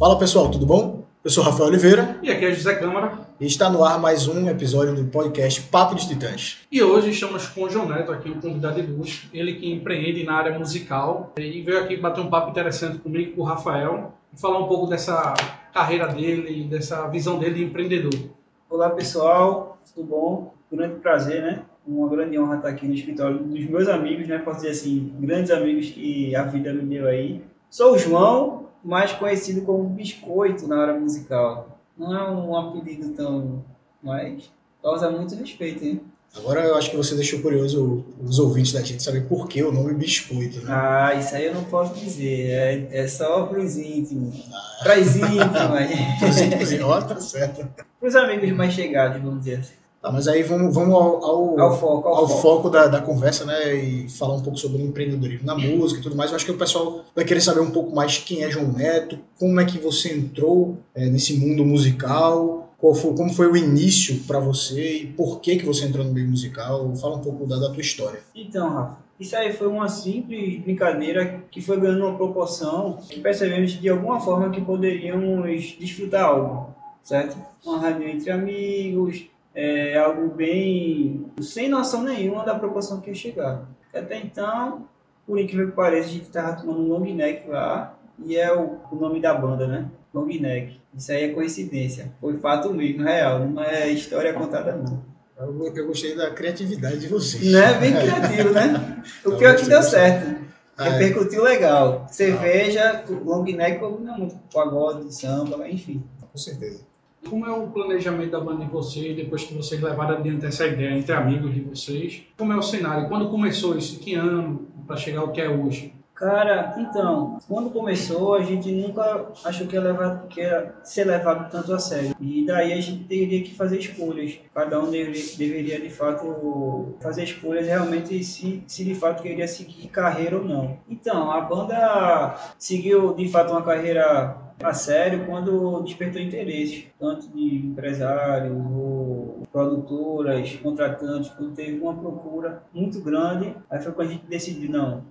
Fala pessoal, tudo bom? Eu sou Rafael Oliveira E aqui é José Câmara. e está no ar mais um episódio do podcast Papo dos Titãs. E hoje estamos com o João Neto aqui, um convidado de luxo. Ele que empreende na área musical e veio aqui bater um papo interessante comigo, com o Rafael, e falar um pouco dessa carreira dele, dessa visão dele de empreendedor. Olá pessoal, tudo bom? Grande prazer, né? Uma grande honra estar aqui no escritório dos meus amigos, né? Posso dizer assim, grandes amigos que a vida me deu aí. Sou o João, mais conhecido como Biscoito na área musical. Não é um apelido tão, mas causa muito respeito, hein? Agora eu acho que você deixou curioso os ouvintes da gente saber por que o nome Biscoito, né? Ah, isso aí eu não posso dizer, é, é só pros íntimos. Pras íntimas. Inclusive, ó, tá certo. pros amigos mais chegados, vamos dizer assim. Tá, mas aí vamos, vamos ao, ao, Ao foco, ao, ao foco. foco da, da conversa, né? E falar um pouco sobre empreendedorismo na música e tudo mais. Eu acho que o pessoal vai querer saber um pouco mais quem é João Neto, como é que você entrou é, nesse mundo musical, foi, como foi o início para você e por que, que você entrou no meio musical. Fala um pouco da, da tua história. Então, Rafa, isso aí foi uma simples brincadeira que foi ganhando uma proporção que percebemos de alguma forma que poderíamos desfrutar algo, certo? Uma rádio entre amigos, é, algo bem sem noção nenhuma da proporção que ia chegar. Até então, por incrível que pareça, a gente estava tomando um long neck lá e é o, o nome da banda, né? Long neck. Isso aí é coincidência. Foi fato mesmo, real. Não é história contada, não. Eu, eu gostei da criatividade de vocês. Não é bem criativo, né? O pior é que deu certo. Ah, é. Repercutiu legal. Cerveja, long neck combina muito com pagode, samba, enfim. Com certeza. Como é o planejamento da banda de vocês, depois que vocês levaram adiante essa ideia entre amigos de vocês? Como é o cenário? Quando começou isso? Que ano? Para chegar ao que é hoje? Cara, então, quando começou, a gente nunca achou que ia, levar, que ia ser levado tanto a sério. E daí a gente teria que fazer escolhas. Cada um deveria, deveria de fato, fazer escolhas realmente se, se de fato queria seguir carreira ou não. Então, a banda seguiu de fato uma carreira a sério quando despertou interesse, tanto de empresários ou produtoras, contratantes, quando teve uma procura muito grande. Aí foi quando a gente decidiu, não,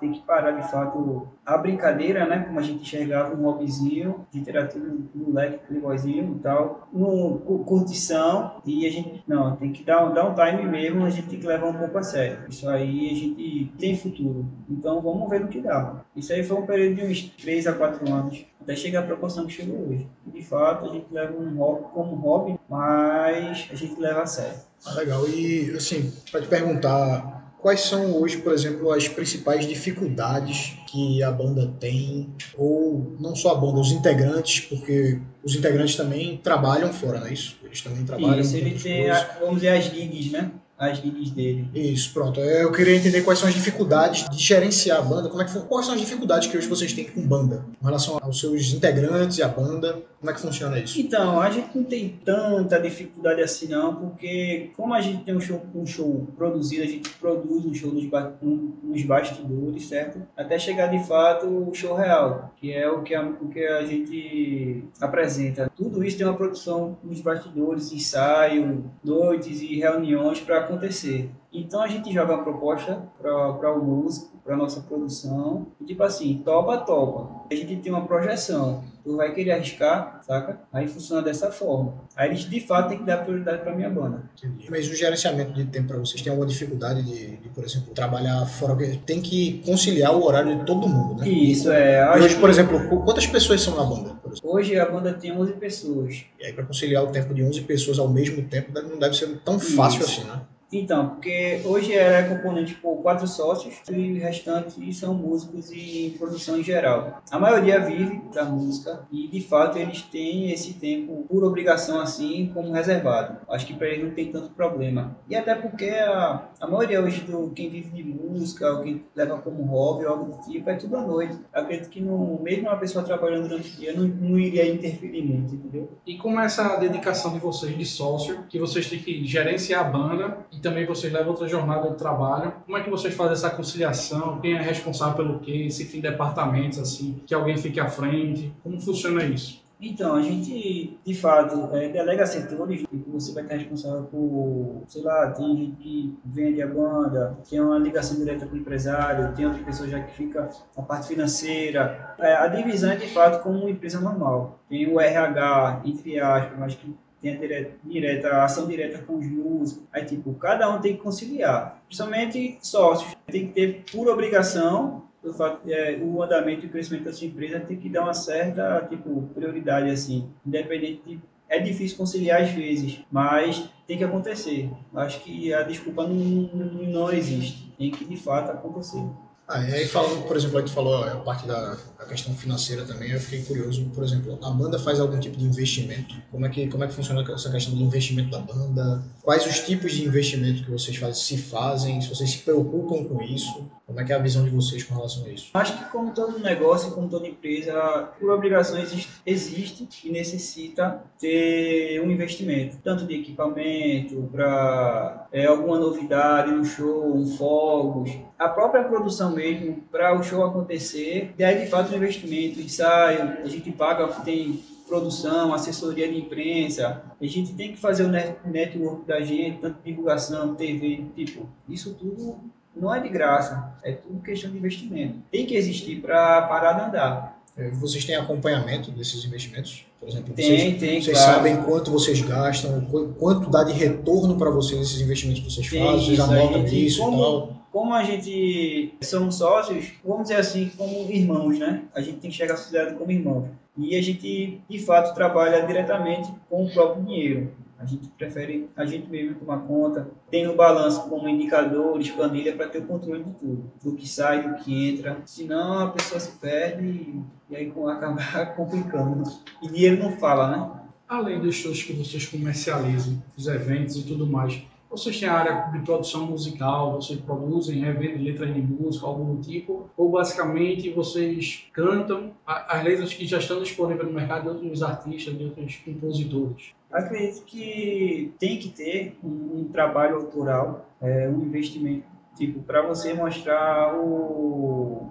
tem que parar de fato a brincadeira, né? Como a gente enxergava um hobbyzinho, a gente era tudo moleque, playboyzinho e tal, no cu- curtição, e a gente, não, tem que dar, dar um time mesmo, a gente tem que levar um pouco a sério. Isso aí a gente tem futuro, então vamos ver no que dá. Isso aí foi um período de uns 3 a 4 anos, até chegar à proporção que chegou hoje. De fato, a gente leva um hobby como hobby, mas a gente leva a sério. Ah, legal. E, assim, para te perguntar, quais são hoje, por exemplo, as principais dificuldades que a banda tem, ou não só a banda, os integrantes, porque os integrantes também trabalham fora, não é isso? Eles também trabalham. Isso, ele tem, a- vamos dizer, as gigs, né? As gigs dele. Isso, pronto. É, Eu queria entender quais são as dificuldades de gerenciar a banda. Como é que, fun- quais são as dificuldades que hoje vocês têm com banda? Com relação aos seus integrantes e a banda, como é que funciona isso? Então, a gente não tem tanta dificuldade assim não, porque como a gente tem um show, um show produzido, a gente produz um show nos, ba- um- nos bastidores, certo? Até chegar de fato o show real, que é o que a, o que a gente apresenta. Tudo isso tem uma produção nos bastidores, ensaio, noites e reuniões para acontecer. Então a gente joga uma proposta para o músico, para nossa produção, e tipo assim, topa, topa. A gente tem uma projeção, tu vai querer arriscar, saca? Aí funciona dessa forma. Aí eles de fato têm que dar prioridade para minha banda. Entendi. Mas o gerenciamento de tempo para vocês tem alguma dificuldade de, de, por exemplo, trabalhar fora? Tem que conciliar o horário de todo mundo, né? Isso é. E hoje, que por exemplo, qu- quantas pessoas são na banda? hoje a banda tem 11 pessoas. E aí, para conciliar o tempo de 11 pessoas ao mesmo tempo, não deve ser tão fácil Isso. assim, né? Então, porque hoje é componente por quatro sócios e o restante são músicos e produção em geral. A maioria vive da música e, de fato, eles têm esse tempo por obrigação, assim, como reservado. Acho que para eles não tem tanto problema. E até porque a, a maioria hoje do quem vive de música, ou quem leva como hobby ou algo do tipo, é tudo à noite. Acredito que não, mesmo uma pessoa trabalhando durante o dia não, não iria interferir muito, entendeu? E como é essa dedicação de vocês de sócio, que vocês têm que gerenciar a banda e também vocês levam outra jornada de trabalho, como é que vocês fazem essa conciliação? Quem é responsável pelo quê? Se tem departamentos assim, que alguém fique à frente? Como funciona isso? Então, a gente, de fato, é, delega setores, tipo, você vai estar responsável por, sei lá, tem gente que vende a banda, tem uma ligação direta com o empresário, tem outra pessoa já que fica na parte financeira. É, a divisão é, de fato, como uma empresa normal. Tem o RH, entre aspas, mas que tem a direta, a ação direta com os músicos. Aí, tipo, cada um tem que conciliar. Principalmente sócios. Tem que ter por obrigação o, fato, é, o andamento e o crescimento da sua empresa tem que dar uma certa tipo, prioridade, assim, independente de. É difícil conciliar às vezes, mas tem que acontecer. Acho que a desculpa não, não existe. Tem que de fato acontecer. Ah, e aí falando, por exemplo, aí tu falou a parte da a questão financeira também, eu fiquei curioso, por exemplo, a banda faz algum tipo de investimento? Como é que, como é que funciona essa questão do investimento da banda? Quais os tipos de investimento que vocês fazem, se fazem, se vocês se preocupam com isso? Como é que é a visão de vocês com relação a isso? Acho que como todo negócio, como toda empresa, por obrigação existe, existe e necessita ter um investimento, tanto de equipamento, para é, alguma novidade no show, um fogos, a própria produção mesmo, para o show acontecer, é de fato um investimento, ensaio, a gente paga, tem produção, assessoria de imprensa, a gente tem que fazer o network da gente, tanto divulgação, TV, tipo, isso tudo não é de graça, é tudo questão de investimento. Tem que existir para parar de andar. É, vocês têm acompanhamento desses investimentos? Por exemplo, tem, vocês, tem, vocês claro. sabem quanto vocês gastam, quanto dá de retorno para vocês esses investimentos que vocês Tem fazem, vocês anotam isso como- e tal. Como a gente somos sócios, vamos dizer assim, como irmãos, né? A gente tem que chegar à sociedade como irmãos. E a gente, de fato, trabalha diretamente com o próprio dinheiro. A gente prefere a gente mesmo tomar conta. Tem o balanço como indicadores, planilha, para ter o controle de tudo. Do que sai, do que entra. Senão a pessoa se perde e, aí acaba complicando. E dinheiro não fala, né? Além dos shows que vocês comercializam, os eventos e tudo mais, vocês têm a área de produção musical, vocês produzem, revendem letras de música, algum tipo, ou basicamente vocês cantam as letras que já estão disponíveis no mercado de outros artistas, de outros compositores? Acredito que tem que ter um, um trabalho autoral, é, um investimento, tipo, para você mostrar o.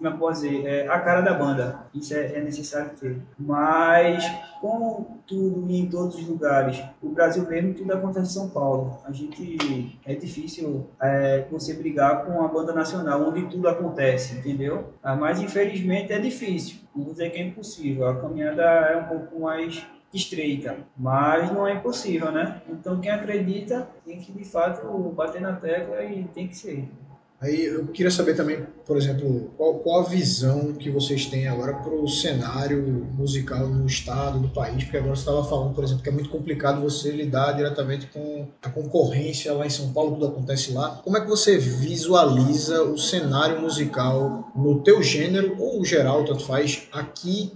Como eu posso dizer? É, a cara da banda. Isso é, é necessário ter. Mas, como tudo e em todos os lugares, o Brasil mesmo, tudo acontece em São Paulo. A gente. É difícil é, você brigar com a banda nacional, onde tudo acontece, entendeu? Ah, Mas, infelizmente, é difícil. Não vou dizer que é impossível. A caminhada é um pouco mais estreita, mas não é impossível, né? Então quem acredita tem que de fato bater na tecla e tem que ser. Aí eu queria saber também, por exemplo, qual, qual a visão que vocês têm agora para o cenário musical no estado, no país, porque agora você estava falando, por exemplo, que é muito complicado você lidar diretamente com a concorrência lá em São Paulo, tudo acontece lá. Como é que você visualiza o cenário musical no teu gênero, ou geral, tanto faz, aqui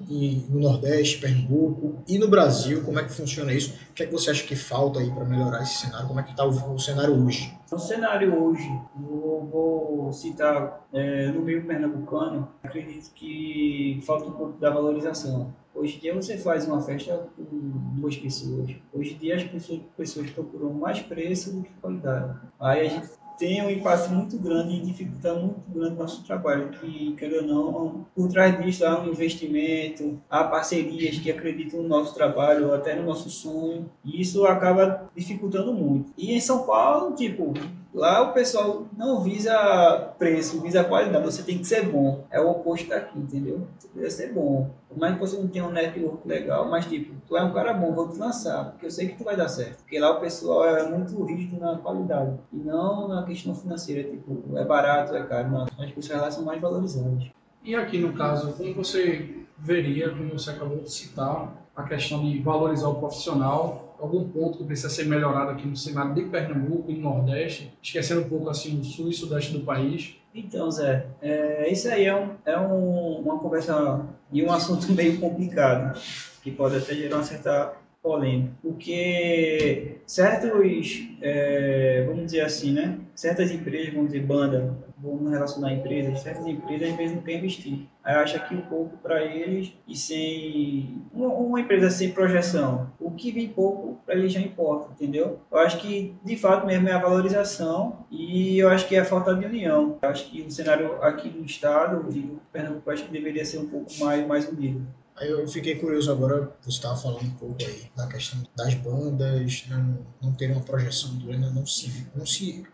no Nordeste, Pernambuco e no Brasil? Como é que funciona isso? O que é que você acha que falta aí para melhorar esse cenário? Como é que está o, o cenário hoje? O cenário hoje, vou, vou citar é, no meio pernambucano, acredito que falta um pouco da valorização. Hoje em dia você faz uma festa com duas pessoas. Hoje em dia as pessoas, pessoas procuram mais preço do que qualidade. Aí a gente tem um impacto muito grande e dificulta muito grande o nosso trabalho, que, querendo ou não, por trás disso há um investimento, há parcerias que acreditam no nosso trabalho, até no nosso sonho, e isso acaba dificultando muito. E em São Paulo, tipo, lá o pessoal não visa preço, visa qualidade, você tem que ser bom. É o oposto daqui, entendeu? Você precisa ser bom. Por mais que você não tenha um network legal, mas tipo, tu é um cara bom, vou te lançar, porque eu sei que tu vai dar certo. Porque lá o pessoal é muito rígido na qualidade, e não na questão financeira, tipo, é barato, é caro, não. As pessoas lá são mais valorizadas. E aqui no caso, como você veria, como você acabou de citar, a questão de valorizar o profissional, algum ponto que precisa ser melhorado aqui no cenário de Pernambuco e no Nordeste, esquecendo um pouco assim o sul e sudeste do país? Então, Zé, é, isso aí é, um, é um, uma conversa e um assunto meio complicado, que pode até gerar uma certa polêmica, porque certos, é, vamos dizer assim, né, certas empresas, vamos dizer banda, vamos relacionar empresas, certas empresas às vezes não querem investir. Aí acha que um pouco para eles e sem uma, uma empresa sem projeção, o que vem pouco para eles já importa, entendeu? Eu acho que de fato mesmo é a valorização e eu acho que é a falta de união. Eu acho que o cenário aqui no estado, de Pernambuco, eu acho que deveria ser um pouco mais mais unido. Aí eu fiquei curioso agora, você estava falando um pouco aí da questão das bandas não, não terem uma projeção do não se, não se,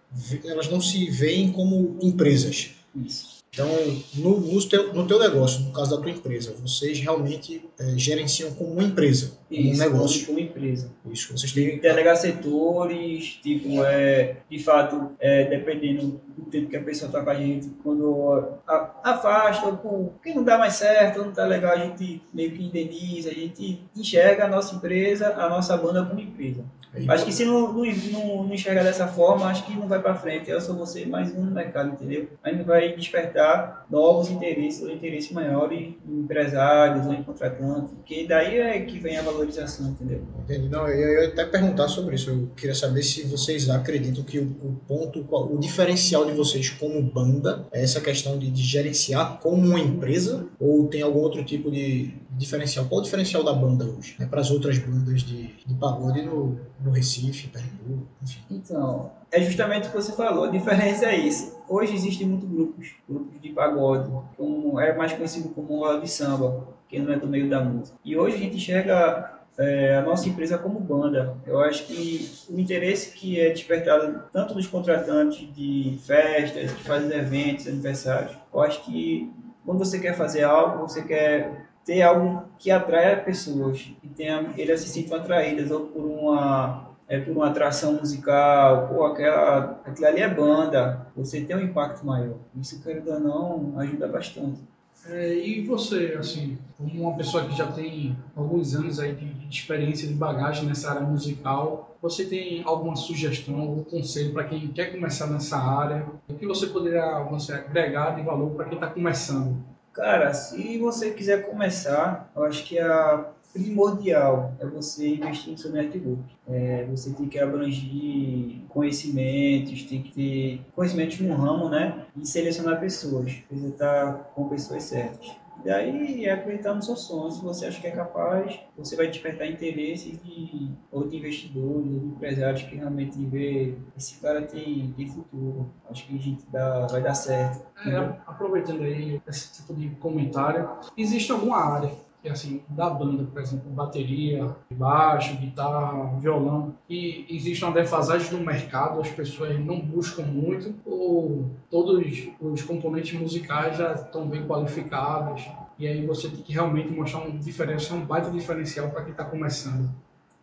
elas não se veem como empresas. Isso. Então, no, no, teu, no teu negócio, no caso da tua empresa, vocês realmente é, gerenciam como uma empresa, como Isso, um negócio. Como uma empresa. Isso, vocês têm... Delegar setores, tipo, é, de fato, é, dependendo do tempo que a pessoa está com a gente, quando a, afasta, o que não dá mais certo, não está legal, a gente meio que indeniza, a gente enxerga a nossa empresa, a nossa banda como empresa. Aí, Acho que se não, não, não, enxergar dessa forma, acho que não vai para frente. Eu sou você mais um no mercado, entendeu? A gente vai despertar novos interesses, ou interesses maiores em empresários ou em contratantes, que daí é que vem a valorização, entendeu? Entendi. Não, eu ia até perguntar sobre isso. Eu queria saber se vocês acreditam que o, o ponto, o diferencial de vocês como banda é essa questão de, de gerenciar como uma empresa ou tem algum outro tipo de diferencial? Qual o diferencial da banda hoje? Né, para as outras bandas de, de pagode no, no Recife, Pernambuco, enfim. Então, é justamente o que você falou, a diferença é isso. Hoje existem muitos grupos, grupos de pagode, como é mais conhecido como roda de samba, que não é do meio da música. E hoje a gente enxerga é, a nossa empresa como banda. Eu acho que o interesse que é despertado tanto dos contratantes de festas, que fazem eventos, aniversários, eu acho que quando você quer fazer algo, você quer ter algo que atraia pessoas, que tenha, elas se sintam atraídas ou por uma é por uma atração musical, ou aquela, aquilo ali é banda, você tem um impacto maior. Isso, querendo ou não, ajuda bastante. É, e você, assim, como uma pessoa que já tem alguns anos aí de, de experiência, de bagagem nessa área musical, você tem alguma sugestão, algum conselho para quem quer começar nessa área? O que você poderia você, agregar de valor para quem está começando? Cara, se você quiser começar, eu acho que a primordial é você investir no seu network. É, você tem que abranger conhecimentos, tem que ter conhecimentos no ramo, né? E selecionar pessoas. Precisa estar com pessoas certas. E daí é acreditar no seu sonho. Se você acha que é capaz, você vai despertar interesse de outros investidores, de empresários que realmente vê esse cara tem, tem futuro. Acho que a gente dá, vai dar certo. É, aproveitando aí esse tipo de comentário, existe alguma área que assim, da banda, por exemplo, bateria, baixo, guitarra, violão, e existe uma defasagem no mercado, as pessoas não buscam muito, ou todos os componentes musicais já estão bem qualificados, e aí você tem que realmente mostrar um diferencial, um baita diferencial para quem está começando.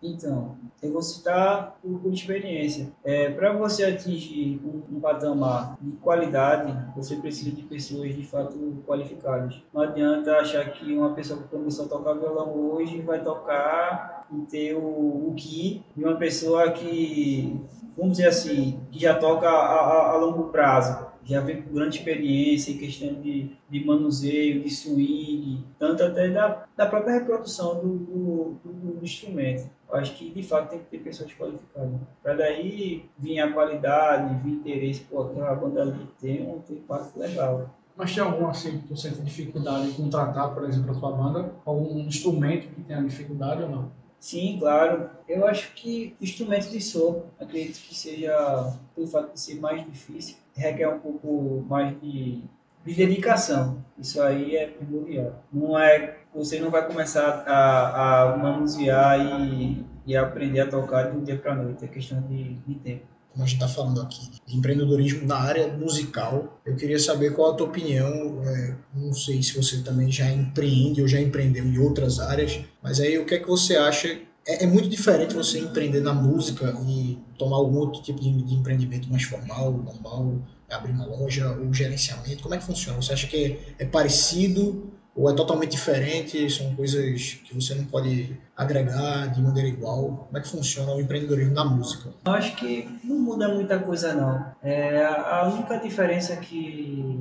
Então, eu vou citar por, por experiência. É, Para você atingir um, um, patamar de qualidade, você precisa de pessoas de fato qualificadas. Não adianta achar que uma pessoa que começou a tocar violão hoje vai tocar e ter o, o que de uma pessoa que, vamos dizer assim, que já toca a, a, a longo prazo já vem com grande experiência em questão de, de manuseio, de swing, tanto até da, da própria reprodução do, do, do, do instrumento. Eu acho que de fato tem que ter pessoas qualificadas. Para daí vir a qualidade, vir interesse, pô, aquela banda ali tem um, impacto legal. Mas tem algum assim que você tem dificuldade em contratar, por exemplo, a sua banda? Algum instrumento que tenha dificuldade ou não? Sim, claro. Eu acho que instrumentos de sopro, acredito que seja, pelo fato de ser mais difícil, requer um pouco mais de, de dedicação. Isso aí é primordial. Não é, você não vai começar a, a manusear e, e aprender a tocar de um dia para noite. É questão de, de tempo como a gente está falando aqui, de empreendedorismo na área musical. Eu queria saber qual a tua opinião. É, não sei se você também já empreende ou já empreendeu em outras áreas, mas aí o que é que você acha? É, é muito diferente você empreender na música e tomar algum outro tipo de, de empreendimento mais formal, normal, abrir uma loja ou gerenciamento. Como é que funciona? Você acha que é, é parecido? ou é totalmente diferente, são coisas que você não pode agregar de maneira igual. Como é que funciona o empreendedorismo na música? Eu acho que não muda muita coisa não. É, a única diferença que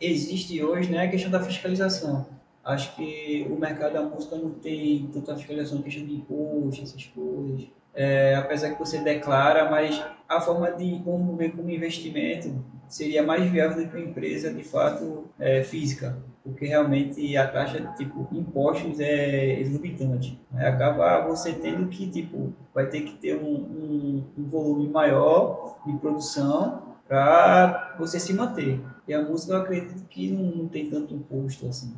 existe hoje né, é a questão da fiscalização. Acho que o mercado da música não tem tanta fiscalização, questão de imposto, essas coisas. É, apesar que você declara, mas a forma de como ver como investimento seria mais viável do que uma empresa de fato é, física porque realmente a taxa tipo impostos é exorbitante. Acaba você tendo que tipo vai ter que ter um, um, um volume maior de produção para você se manter. E a música eu acredito que não, não tem tanto imposto assim.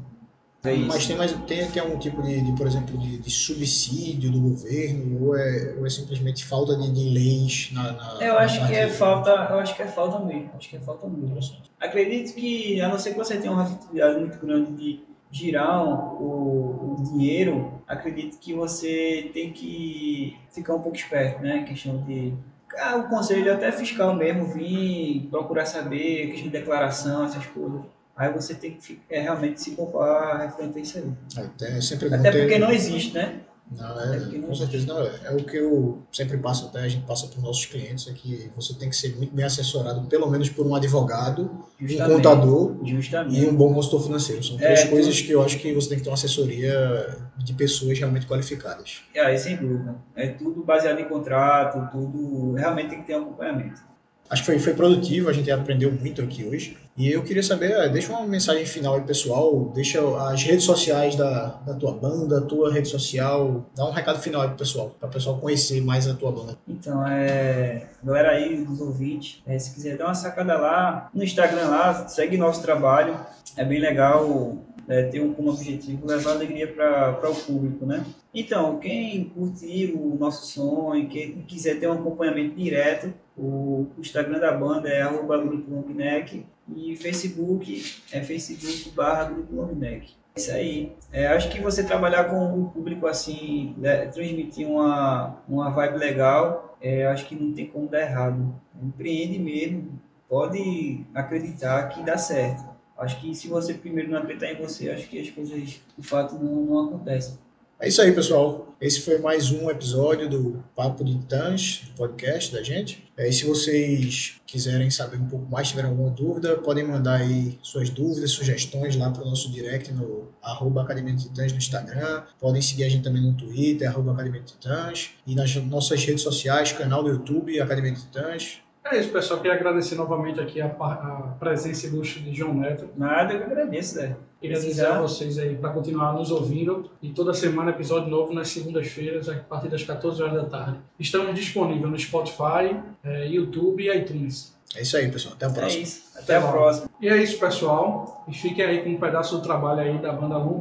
É isso. Mas tem, mais, tem, tem algum tipo de, de, por exemplo, de, de subsídio do governo ou é, ou é simplesmente falta de, de leis na, na Eu na acho que parte é falta, eu acho que é falta mesmo. Acho que é falta mesmo. Acredito que, a não ser que você tenha uma facilidade muito grande de girar o, o dinheiro, acredito que você tem que ficar um pouco esperto, né? Questão de. Ah, o conselho até fiscal mesmo, vir procurar saber, questão de declaração, essas coisas. Aí você tem que é, realmente se poupar referente a isso aí. Até, é Até ter- porque não existe, né? Não, é, É não com certeza não é. É o que eu sempre passo até, a gente passa para os nossos clientes, é que você tem que ser muito bem assessorado, pelo menos por um advogado, um Justamente. contador Justamente. e um bom consultor financeiro. São É, três tudo- coisas que eu acho que você tem que ter uma assessoria de pessoas realmente qualificadas. É, sem dúvida. É tudo baseado em contrato, tudo. Realmente tem que ter um acompanhamento. Acho que foi, foi produtivo, a gente aprendeu muito aqui hoje. E eu queria saber, eh, deixa uma mensagem final aí, pessoal. Deixa as redes sociais da, da tua banda, tua rede social. Dá um recado final aí pro pessoal, para o pessoal conhecer mais a tua banda. Então, é. Galera aí, dos ouvintes, é, se quiser dar uma sacada lá no Instagram lá, segue nosso trabalho. É bem legal é, ter um, como objetivo levar alegria para o público, né? Então, quem curtir o nosso som e quem quiser ter um acompanhamento direto, o, Instagram da banda é arroba e Facebook é Facebook barra. É Isso aí. É, acho que você trabalhar com o público assim, né, transmitir uma, uma vibe legal, é, acho que não tem como dar errado. Empreende mesmo, pode acreditar que dá certo. Acho que se você primeiro não acreditar em você, acho que as coisas de fato não, não acontecem. É isso aí, pessoal. Esse foi mais um episódio do Papo de Titãs, do podcast da gente. É, E se vocês quiserem saber um pouco mais, tiverem alguma dúvida, podem mandar aí suas dúvidas, sugestões lá para o nosso direct no arroba Academia de Titãs no Instagram. Podem seguir a gente também no Twitter, arroba Academia de Titãs. E nas nossas redes sociais, canal do YouTube, Academia de Titãs. É isso, pessoal. Queria agradecer novamente aqui a, a presença ilustre de João Neto. Nada, eu que agradeço, Zé. Queria dizer a vocês aí para continuar nos ouvindo e toda semana episódio novo nas segundas-feiras a partir das 14 horas da tarde. Estamos disponíveis no Spotify, eh, YouTube e iTunes. É isso aí, pessoal. Até a É próxima. isso. Até a Até lá. próxima. E é isso, pessoal. E fiquem aí com um pedaço do trabalho aí da banda Long